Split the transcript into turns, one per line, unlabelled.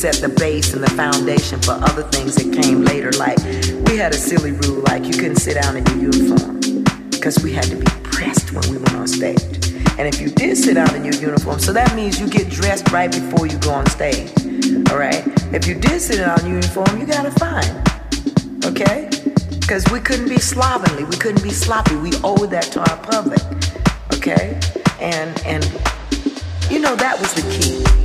set the base and the foundation for other things that came later. Like, we had a silly rule, like you couldn't sit down in your uniform because we had to be pressed when we went on stage. And if you did sit down in your uniform, so that means you get dressed right before you go on stage. All right? If you did sit down in your uniform, you got a fine. Okay? Because we couldn't be slovenly, we couldn't be sloppy. We owe that to our public. Okay? And and you know that was the key.